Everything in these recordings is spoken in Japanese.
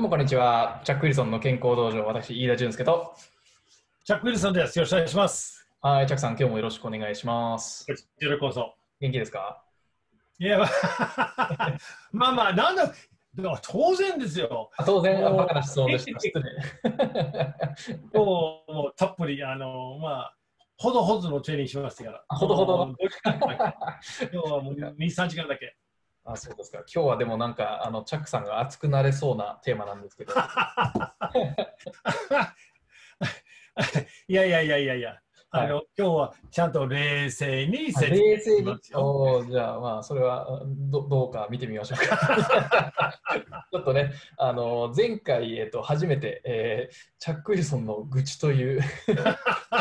どうもこんにちは。チャック・ウィルソンの健康道場、私、飯田俊介と。チャック・ウィルソンです。よろしくお願いします。はい、チャックさん、今日もよろしくお願いします。こちらこそ。元気ですか？いや、まあまあ、なんだ、だから当然ですよ。あ当然、もうバカな質問でした。失礼。今日もうたっぷり、あの、まあ、ほどほどのトレーニングしましたから。あほどほどもう5時間だけ今日はもう2、3時間だけ。あそうですか。今日はでもなんか、あのチャックさんが熱くなれそうなテーマなんですけど。いやいやいやいやいや、あの、は今日はちゃんと冷静にあ説明冷静に？おーじゃあ、まあ、それはどどうか見てみましょうか。ちょっとね、あの前回、えっと、初めて、えーチャック・ウィルソンの愚痴という し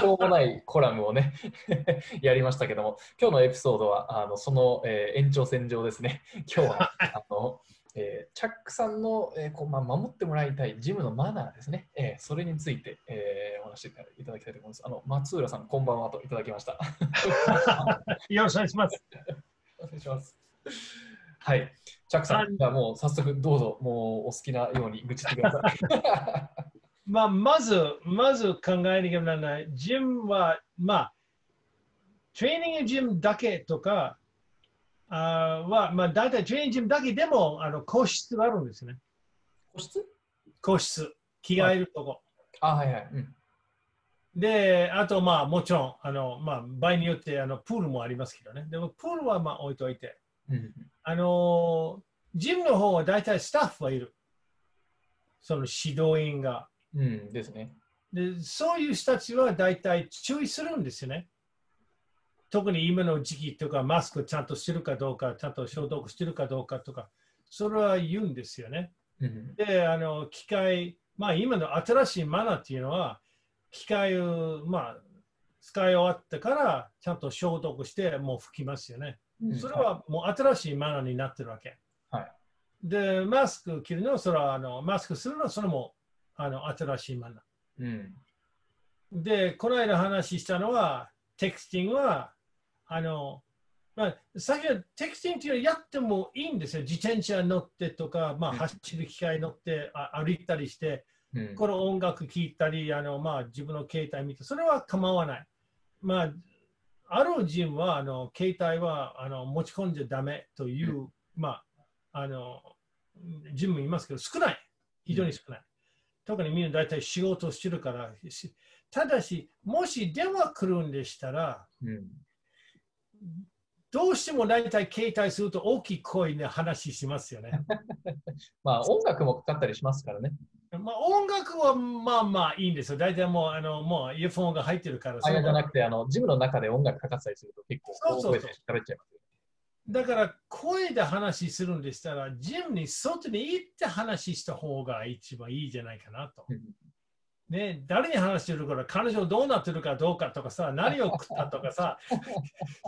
ょうもないコラムをね、やりましたけども、今日のエピソードは、あのその、えー延長線上ですね。今日は、あのえーチャックさんの、えーこうまあ、守ってもらいたいジムのマナーですね。えーそれについて、えーお話しいただきたいと思います。あの松浦さん、こんばんはといただきました。よろしくお願いします。お願いします。はい。チャックさあん、じゃあもう早速どうぞ、もうお好きなように愚痴ってください。まあ、まず、まず考えなきゃならない。ジムは、まあ、トレーニングジムだけとかあは、まあ、大体トレーニングジムだけでもあの個室があるんですね。個室？個室。着替えるとこ。あ、はいはい。うん。で、あと、まあ、もちろん、あの、まあ、場合によって、あの、プールもありますけどね。でも、プールは、まあ、置いといて。うん、あの、ジムの方は大体スタッフはいる。その指導員が。うん、ですね。で、そういう人たちは大体注意するんですよね。特に今の時期とか、マスクちゃんとしてるかどうか、ちゃんと消毒してるかどうかとか、それは言うんですよね。うん、で、あの、機械、まあ今の新しいマナーっていうのは、機械を、まあ、使い終わってから、ちゃんと消毒して、もう拭きますよね。うんそれはもう新しいマナーになってるわけ。はいで、マスク着るのは、それはあのマスクするのは、それもあの新しいマナー。うん。で、この間話したのは、テクスティングは、あの、まあ、先はテクスティングっていうのはやってもいいんですよ。自転車乗ってとか、まあ、うん走る機械乗って、あ歩いたりして、うん、この音楽聴いたり、あの、まあ、自分の携帯見て、それは構わない。まあ、あるジムは、あの、携帯は、あの、持ち込んじゃダメという、まあ、あの、ジムもいますけど、少ない。非常に少ない。特にみんな大体仕事してるから、しただし、もし電話来るんでしたら、うん。どうしても大体携帯すると大きい声で話しますよね。まあ、音楽もかかったりしますからね。まあ、音楽はまあまあいいんですよ。大体もう、あの、もうイヤフォンが入ってるから。あれじゃなくくて、あの、ジムの中で音楽かかってたりすると結構大声で喋っちゃいますよ。だから声で話するんでしたら、ジムに外に行って話した方が一番いいじゃないかなと。うんね、誰に話してるから、彼女どうなってるかどうかとかさ、何を食ったとかさ、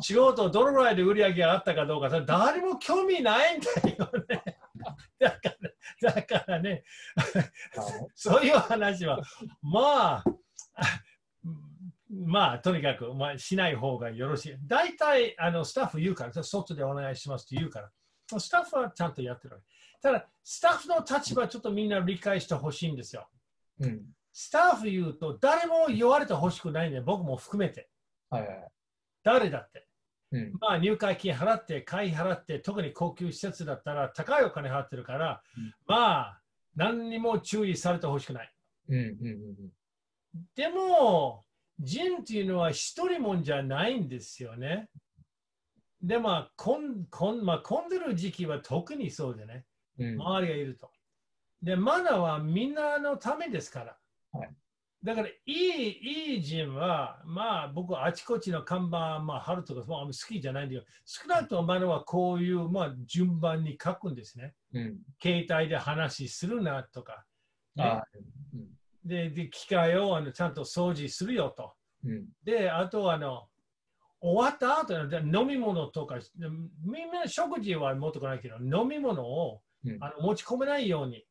仕事どのぐらいで売り上げがあったかどうかさ、誰も興味ないんだよね。だから、だからね、そういう話は、まあ、まあ、とにかく、まあ、しない方がよろしい。大体、あの、スタッフ言うから、外でお願いしますって言うから、スタッフはちゃんとやってるわけ。ただ、スタッフの立場、ちょっとみんな理解してほしいんですよ。うん。スタッフ言うと、誰も言われてほしくないんで、僕も含めて。はいはいはい。誰だって。うん。まあ、入会金払って、会費払って、特に高級施設だったら、高いお金払ってるから、うんまあ、何にも注意されてほしくない。うん。うん。うん。でも、ジンっていうのは一人もんじゃないんですよね。で、まあ、混混まあ、混んでる時期は特にそうでね、うん。周りがいると。で、マナーはみんなのためですから。はいだから、いい、いいジムは、まあ、僕はあちこちの看板、まあ、貼るとか、まあ、好きじゃないんだけど、少なくともマナーはこういう、まあ、順番に書くんですね。うん。携帯で話するなとか。ねあうん。で、で機械をあのちゃんと掃除するよと。うん。で、あとあの、終わった後で飲み物とか、でみんな食事は持ってこないけど、飲み物をうんあの持ち込めないように。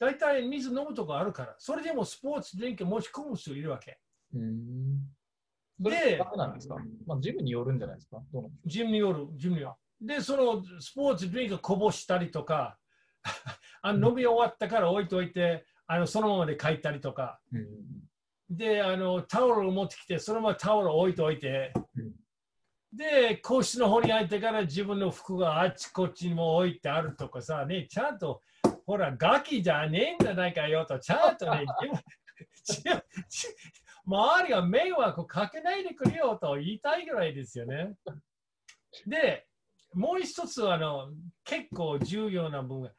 うん。大体水飲むとこあるから、それでもスポーツドリンク持ち込む人いるわけ。でんですか？まあ、ジムによるんじゃないですか？ジムによる、ジムには。で、そのスポーツドリンクこぼしたりとか、あの飲み終わったから置いといて、あのそのままで帰ったりとか。うんで、あのタオルを持ってきて、そのままタオルを置いといて、で、個室の方に入ってから自分の服があっちこっちにも置いてあるとかさ、ね、ちゃんと、ほら、ガキじゃねえんじゃないかよと、ちゃんとね、周りが迷惑かけないでくれよと言いたいぐらいですよね。で、もう一つあの結構重要な部分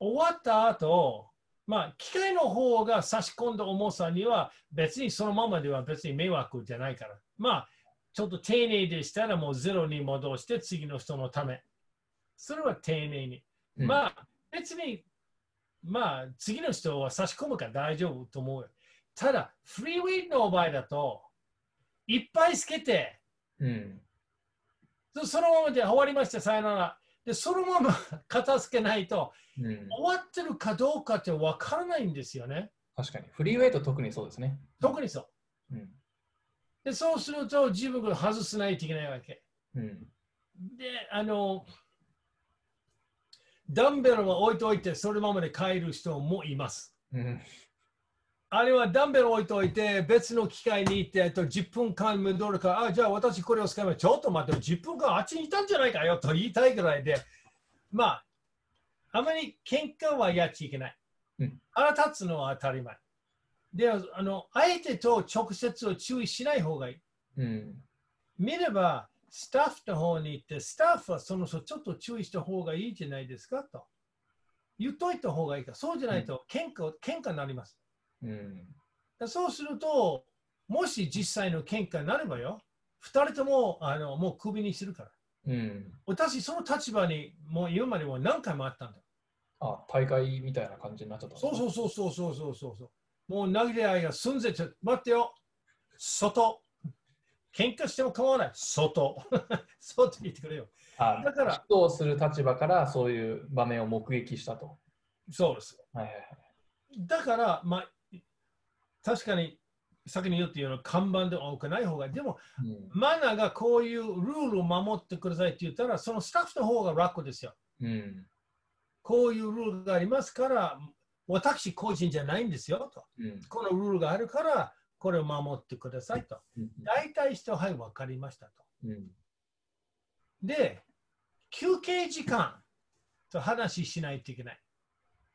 終わった後、まあ、機械の方が差し込んだ重さには別にそのままでは別に迷惑じゃないから。まあ、ちょっと丁寧でしたらもうゼロに戻して次の人のため。それは丁寧に。うんまあ、別に、まあ、次の人は差し込むから大丈夫と思うよ。ただ、フリーウェイトの場合だと、いっぱいつけて、うんでそのままで終わりました、さよなら。で、そのまま 片付けないと、うん終わってるかどうかって分からないんですよね。確かに。フリーウェイト特にそうですね。特にそう。うんで、そうすると自分が外さないといけないわけ。うんで、あの、ダンベルは置いといて、そのままで帰る人もいます。うんあれはダンベル置いといて、別の機械に行って、えっと10分間戻るから、あ、じゃあ私これを使えば、ちょっと待って、10分間あっちにいたんじゃないかよと言いたいぐらいで、まあ、あまり喧嘩はやっちゃいけないうん。腹立つのは当たり前。で、あの、相手と直接を注意しない方がいい。うん見れば、スタッフの方に行って、スタッフはその人ちょっと注意した方がいいじゃないですかと言っといた方がいいか、そうじゃないと喧嘩、うん、喧嘩になります。うん、そうすると、もし実際の喧嘩になればよ、2人ともあのもうクビにするから。うん、私、その立場にもう言うまでも何回もあったんだ。あ、大会みたいな感じになっちゃった。そうそうそうそうそうそうそう。もう投げ合いが済んでちょ、待ってよ、外、喧嘩しても構わない。外。外言ってくれよ。あだから指導する立場からそういう場面を目撃したと。そうです。はいはいはい。だから、まあ、確かに先に言ってような看板では多くない方が、でも、マナーがこういうルールを守ってくださいって言ったら、そのスタッフの方が楽ですよ。うんうんこういうルールがありますから、私個人じゃないんですよと。うんこのルールがあるから、これを守ってくださいと。うん大体人は、はい、分かりましたと。うんで、休憩時間と話しないといけない。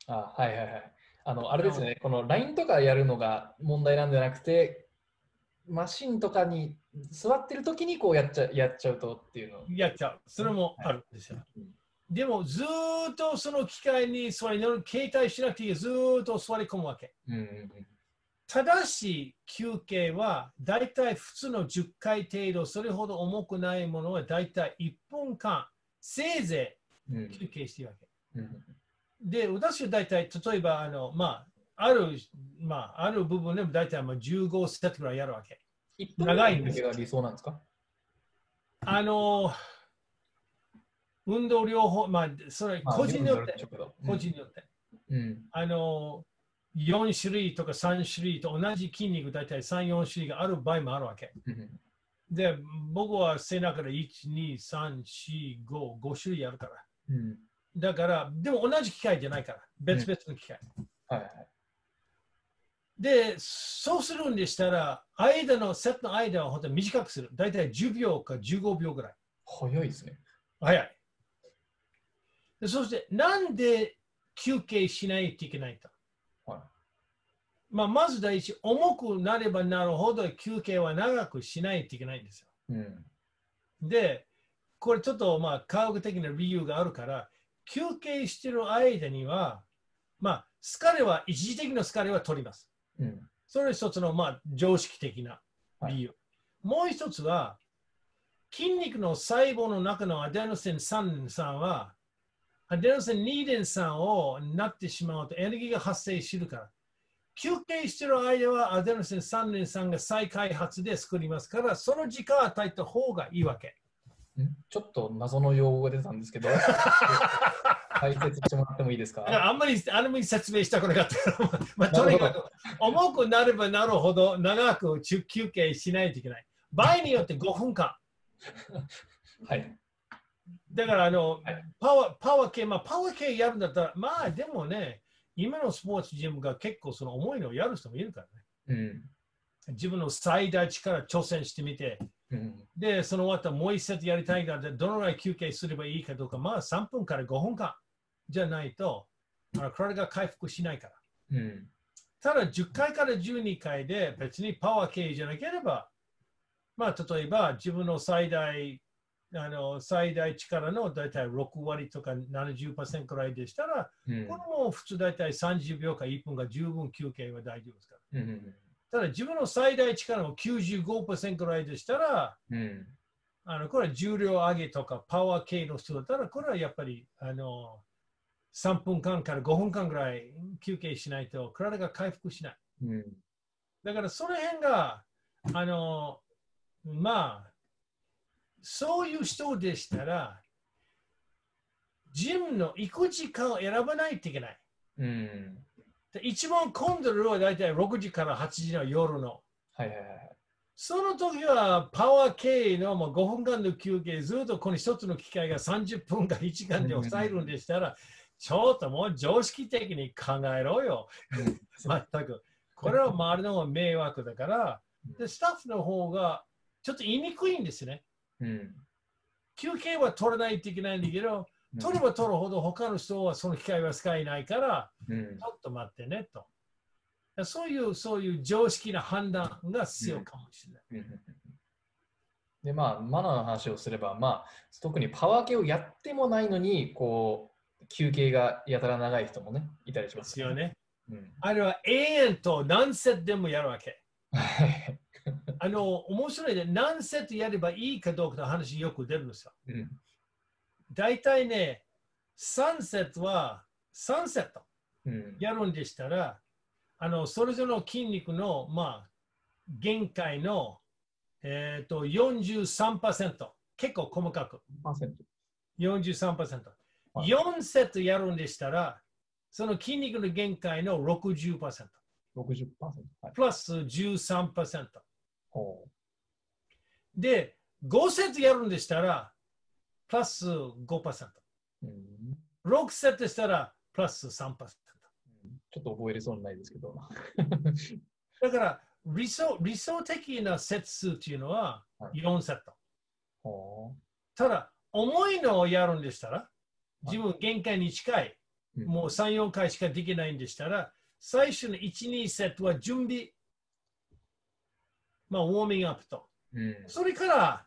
あはいはいはい。あの、あれですよね、この LINE とかやるのが問題なんじゃなくて、マシンとかに座ってる時にこうやっちゃやっちゃうとっていうの。やっちゃう。それもあるんですよ。うんでも、ずーっとその機械に座り携帯しなくていい、ずーっと座り込むわけ。うんうん正しい休憩は、だいたい普通の10回程度、それほど重くないものは、だいたい1分間、せいぜうんい休憩しているわけ。うんで、私はだいたい、例えば、あの、まあ、ある、まあ、ある部分でもだいたいまあ15セットぐらいやるわけ。長いんですが理想なんですか？あの、運動療法、まあ、それ、個人によって、個人によって。うんあの、4種類とか3種類と同じ筋肉、だいたい3、4種類がある場合もあるわけ。うんで、僕は背中で1、2、3、4、5、5種類あるから。うんだから、でも同じ機械じゃないから、別々の機械。はいはいで、そうするんでしたら、間の、セットの間は本当に短くする。だいたい10秒か15秒ぐらい。早いですね。早い。でそして、なんで休憩しないといけないか。はいまあ、まず第一、重くなればなるほど休憩は長くしないといけないんですよ。うんで、これちょっとまあ科学的な理由があるから、休憩してる間には、まあ、疲れは、一時的な疲れは取ります。うんそれ一つのまあ常識的な理由。もう一つは、筋肉の細胞の中のアデノシン3酸は、アデノシン2.3をなってしまうとエネルギーが発生するから、休憩している間はアデノシン3.3が再開発で作りますから、その時間を与えた方がいいわけ。ん？ちょっと謎の用語が出たんですけど、解説してもらってもいいですか？あんまりあんまり説明したくなかった。まあ、とにかく重くなればなるほど長く休憩しないといけない。場合によって5分間。はい。だからあの、はいパワー、パワー系、まあ、パワー系やるんだったら、まあでもね、今のスポーツジムが結構その重いのをやる人もいるからね。うん。自分の最大力挑戦してみて、うん。で、その後もう一セットやりたいから、どのぐらい休憩すればいいかどうか、まあ3分から5分間じゃないと、あの体が回復しないから。うん。ただ10回から12回で別にパワー系じゃなければ、まあ例えば自分の最大あの最大力の大体6割とか70%くらいでしたら、うんこれも普通大体30秒か1分が十分休憩は大丈夫ですから。うん。ただ自分の最大力の95%くらいでしたら、うん。あのこれは重量上げとかパワー系の人だったら、これはやっぱりあの3分間から5分間ぐらい休憩しないと体が回復しない。うん。だからその辺が、あの、まあ、そういう人でしたら、ジムの行く時間を選ばないといけない。うん。で一番混んでるのは大体6時から8時の夜の。はいはいはい。その時はパワー系のもう5分間の休憩、ずっとこの一つの機械が30分か1時間で抑えるんでしたら、ちょっともう常識的に考えろよ。全く。これは周りの迷惑だから、でスタッフの方がちょっと言いにくいんですね。うん。休憩は取らないといけないんだけど、取れば取るほど他の人はその機会は使えないから、うんちょっと待ってねと。そういう、そういう常識な判断が必要かもしれない。うんでまあ、マナーの話をすれば、まあ、特にパワー系をやってもないのに、こう、休憩がやたら長い人もね、いたりしでますすよね。うん。あれは永遠と何セットでもやるわけ。はいあの、面白いね。何セットやればいいかどうかの話よく出るんですよ。うん。大体ね、3セットは3セットうん。やるんでしたら、あの、それぞれの筋肉の、まあ、限界の、えっ、と、43%。結構細かく。1%。43%。はい4セットやるんでしたら、その筋肉の限界の60%。60%。はい。プラス13%。ほで、5セットやるんでしたら、プラス5%。う。うん。6セットしたら、プラス3%。ちょっと覚えれそうにないですけど。だから理想、理想的なセット数っていうのははい4セット。ほただ、重いのをやるんでしたら、自分限界に近い、う。んもう3、4回しかできないんでしたら、最初の1、2セットは準備、まあ、ウォーミングアップと。うん。それから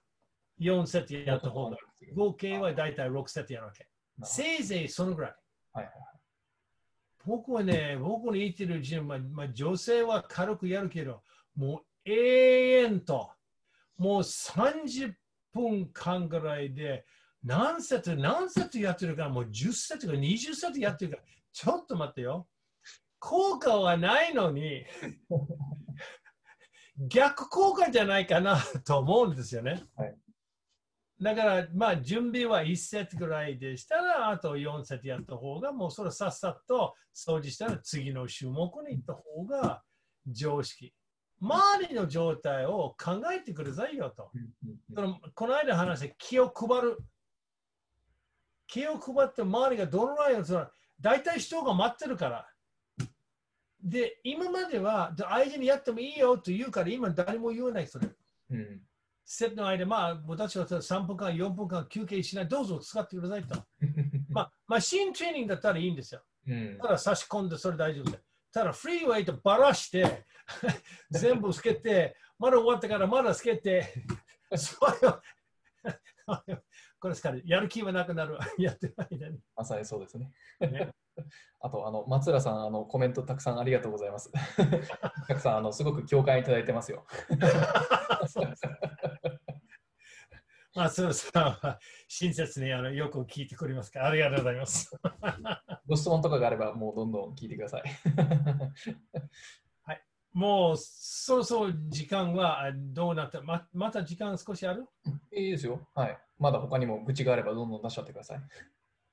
4セットやった方が、合計はだいたい6セットやるわけ。せいぜいそのぐらい。はいはい僕はね、僕の言ってるジムは、まあ、女性は軽くやるけど、もう永遠と、もう30分間ぐらいで、何セット、何セットやってるから、もう10セットか20セットやってるから、ちょっと待ってよ。効果はないのに、逆効果じゃないかなと思うんですよね。はいだから、まあ、準備は1セットぐらいでしたら、あと4セットやった方が、もうそれさっさと掃除したら次の種目に行った方が常識。周りの状態を考えてくださいよと。そのこの間話して気を配る。気を配って周りがどのぐらいのその大体人が待ってるから。で、今まではで相手にやってもいいよと言うから、今誰も言わないそれ。うんセットの間、まあ、私は3分間、4分間休憩しない、どうぞ使ってくださいと。まあ、マシントレーニングだったらいいんですよ。うんただ差し込んでそれ大丈夫です。ただフリーウェイとばらして、全部つけて、まだ終わってからまだつけて、それをこれですから、やる気はなくなる。やってる間に。まさにそうですね。ね あと、あの松浦さんあの、コメントたくさんありがとうございます。たくさんあのすごく共感いただいてますよ。まあ、そうさんは親切にあのよく聞いてくれますか？ら、ありがとうございます。ご質問とかがあれば、もうどんどん聞いてください。もうそろそろ時間はあどうなった？ままた時間少しある？いいですよ。はい。まだ他にも愚痴があれば、どんどん出しちゃってください。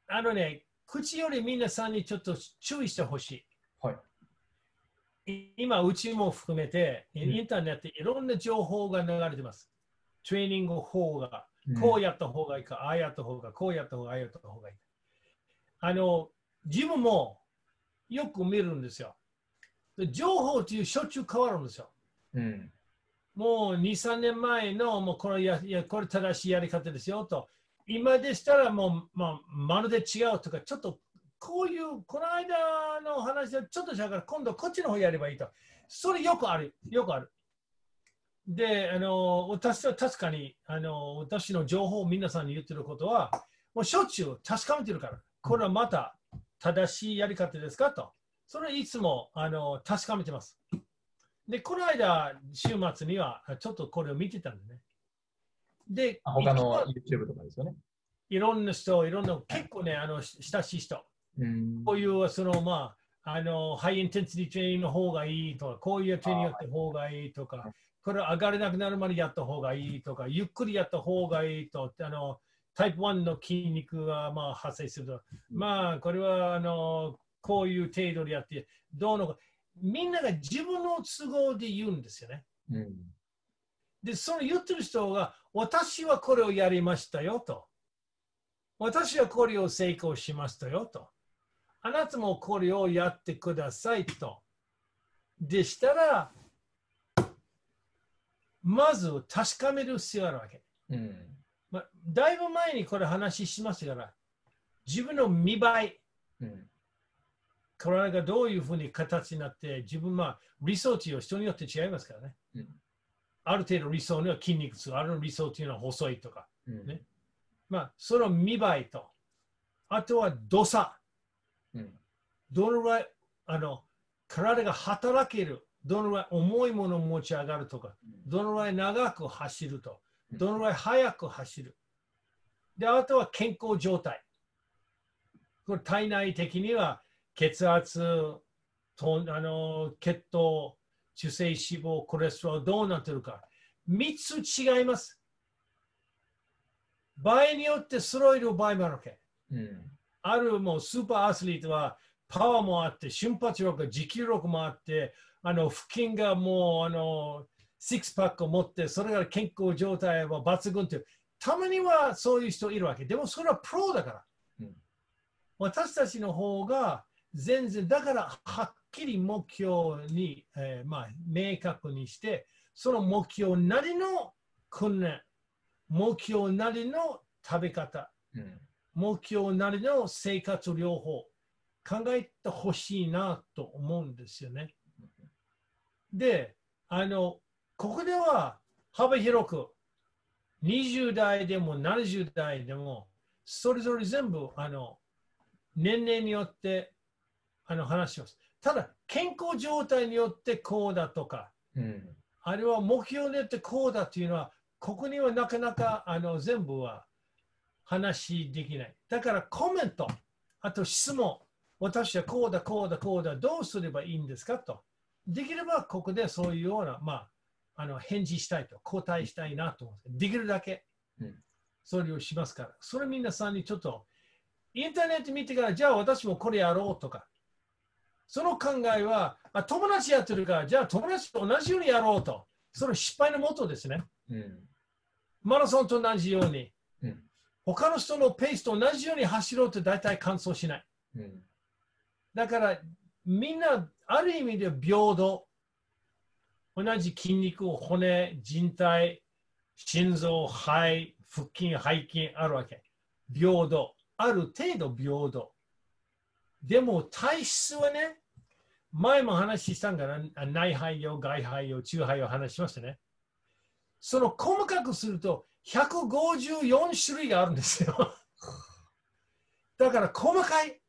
あのね、口より皆さんにちょっと注意してほしはい。い。い今、うちも含めて、んインターネットいろんな情報が流れてます。トレーニング法が、うんこうやった方がいいか、ああやった方が、こうやった方が、ああやった方がいい。あの、自分もよく見るんですよ。で情報っていうしょっちゅう変わるんですよ。うん。もう2、3年前の、もうこれやいやこれ正しいやり方ですよと。今でしたらもう、まあ、まるで違うとか、ちょっとこういう、この間の話でちょっと違うから、今度こっちの方やればいいと。それよくある。よくある。で、あの、私は確かに、あの、私の情報を皆さんに言ってることは、もうしょっちゅう確かめてるから、これはまた正しいやり方ですかと。それいつもあの確かめてます。で、この間、週末にはちょっとこれを見てたんでね。で、あ他の YouTube とかですよね。いろんな人、いろんな、結構ね、あの親しい人、うん。こういう、その、まあ、あの、ハイインテンシティトレーニングの方がいいとか、こういうトレーニングやった方がいいとか、これ上がれなくなるまでやった方がいいとか、ゆっくりやった方がいいと、あの、タイプ1の筋肉がまあ発生すると、まあ、これは、あの、こういう程度でやって、どうのか、みんなが自分の都合で言うんですよね。うん。で、その言ってる人が、私はこれをやりましたよと。私はこれを成功しましたよと。あなたもこれをやってくださいと。でしたら、まず確かめる必要があるわけ。うんまあ、だいぶ前にこれ話しましたから、自分の見栄え、うん体がどういうふうに形になって、自分は理想値を人によって違いますからね。うんある程度理想には筋肉痛、ある理想っていうのは細いとか。うんねまあ、その見栄えと、あとは動作。うんどのぐらいあの体が働ける、どのぐらい重いものを持ち上がるとか、どのぐらい長く走ると、どのぐらい速く走る。で、あとは健康状態。これ体内的には血圧、とあの血糖、中性脂肪、コレステロールどうなってるか。3つ違います。場合によって揃える場合もあるわけ。うんあるもうスーパーアスリートはパワーもあって、瞬発力、持久力もあって、あの腹筋がもうあのシックスパックを持って、それが健康状態は抜群っていう、たまにはそういう人いるわけ。でもそれはプロだから。うん私たちの方が全然、だからはっきり目標に、えーまあ、明確にして、その目標なりの訓練、目標なりの食べ方、うん目標なりの生活療法考えてほしいなと思うんですよね。で、あの、ここでは幅広く20代でも70代でもそれぞれ全部あの年齢によってあの話します。ただ、健康状態によってこうだとか、うん。あれは目標によってこうだというのは、ここにはなかなかあの全部は話できない。だからコメント、あと質問、私はこうだ、こうだ、こうだ、どうすればいいんですかと。できればここでそういうような、まあ、あの返事したいと、答えしたいなと思うんできるだけ。うん。それをしますから、それ皆さんにちょっと、インターネット見てから、じゃあ私もこれやろうとか、その考えは、あ友達やってるから、じゃあ友達と同じようにやろうと。それ失敗のもとですね。うんマラソンと同じように。うん他の人のペースと同じように走ろうと大体完走しない。うんだからみんなある意味で平等。同じ筋肉、骨、人体、心臓、肺、腹筋、背筋あるわけ。平等。ある程度平等。でも体質はね、前も話したんから、あ内肺用、外肺用、中肺用話しましたね。その細かくすると154種類があるんですよ。だから細かい。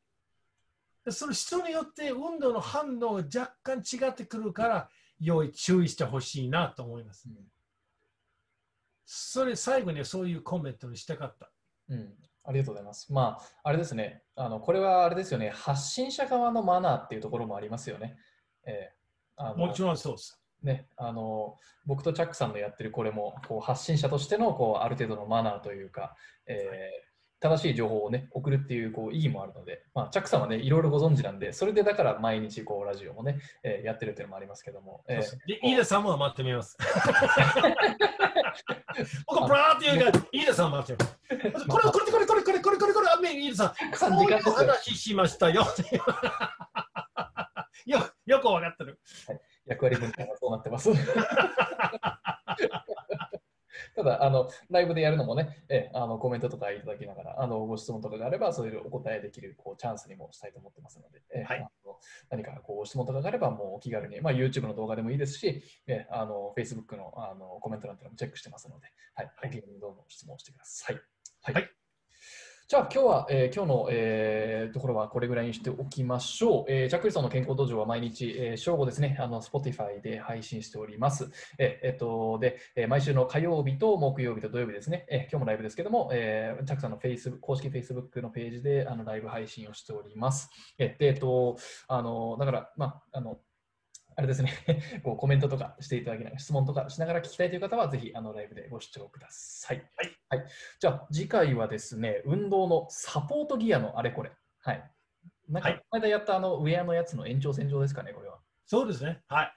その人によって運動の反応が若干違ってくるから、要注意してほしいなと思います。それ最後にそういうコメントにしたかった。うんありがとうございます。まあ、あれですね、あのこれはあれですよね、発信者側のマナーっていうところもありますよね。えーあのもちろんそうです。ね、あの僕とチャックさんのやってるこれもこう発信者としてのこうある程度のマナーというか、えー正しい情報をね、送るっていうこう意義もあるので、まあ、チャックさんはね、いろいろご存知なんで、それでだから毎日こうラジオもね、えーやってるっていうのもありますけども。えーで、飯田さんも待ってみます。僕、ブラーって言うから、飯田さん待ってます。これ、これ、これ、これ、これ、これ、これ、これ、あ、飯田さん、3時間ですよこういう話しましたよ。よよくわかってる。役割分担がそうなってます。ただあの、ライブでやるのもね、えあのコメントとかいただきながら、あのご質問とかがあれば、そういうお答えできるこうチャンスにもしたいと思ってますので、えはい何かこうご質問とかがあれば、もうお気軽に、まあ、YouTube の動画でもいいですし、えあの Facebook のあのコメント欄というのもチェックしてますので、はい、お気軽にどうぞ質問してください。はい。はいじゃあ今日は、えー今日の、えーところはこれぐらいにしておきましょう。えー、チャックリソンの健康道場は毎日、えー正午ですね、あの Spotify で配信しております。えーえっとで、えー毎週の火曜日と木曜日と土曜日ですね、えー今日もライブですけども、えーチャックさんの Facebook 公式 Facebook のページであのライブ配信をしております。えーでえっと、あのだから、まあ、あの、あれですね、こうコメントとかしていただきながら、質問とかしながら聞きたいという方は、ぜひあのライブでご視聴ください。はい。はい、じゃあ、次回はですね、運動のサポートギアのあれこれ。はい。なんか、はいこの間やったあのウェアのやつの延長線上ですかね、これは。そうですね。はい。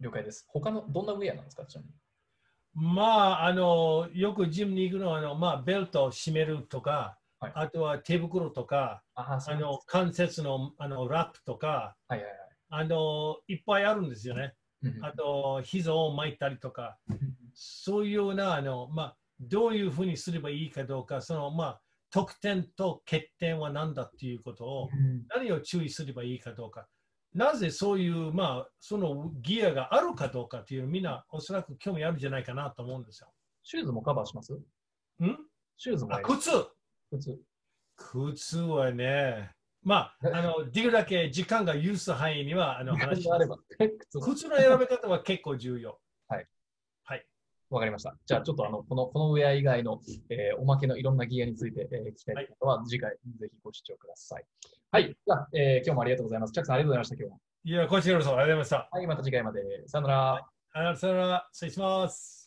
了解です。他のどんなウェアなんですか、ちなみに？まあ、あの、よくジムに行くのは、あの、まあ、ベルトを締めるとか、はいあとは手袋とか、あの、関節のあのラップとか、はいはいはい。あの、いっぱいあるんですよね。うん。あと、膝を巻いたりとか、そういうような、あの、まあ、どういうふうにすればいいかどうか、その、まあ、得点と欠点は何だっていうことを、うん。何を注意すればいいかどうか、なぜそういう、まあ、そのギアがあるかどうかっていう、みんなおそらく興味あるんじゃないかなと思うんですよ。シューズもカバーします？ん？シューズも。靴。普通。靴はね、まあ、あの、できるだけ時間が許す範囲には、あの、話しあれば。靴 靴の選び方は結構重要。わかりました。じゃあ、ちょっとあのこのこのウェア以外の、えーおまけのいろんなギアについて、えー聞きたい方は、次回ぜひご視聴ください。はい。じゃあ、えー今日もありがとうございます。チャックさん、ありがとうございました、今日は。いや、こちらこそありがとうございました。はい、また次回まで。さよなら。あさよなら、失礼します。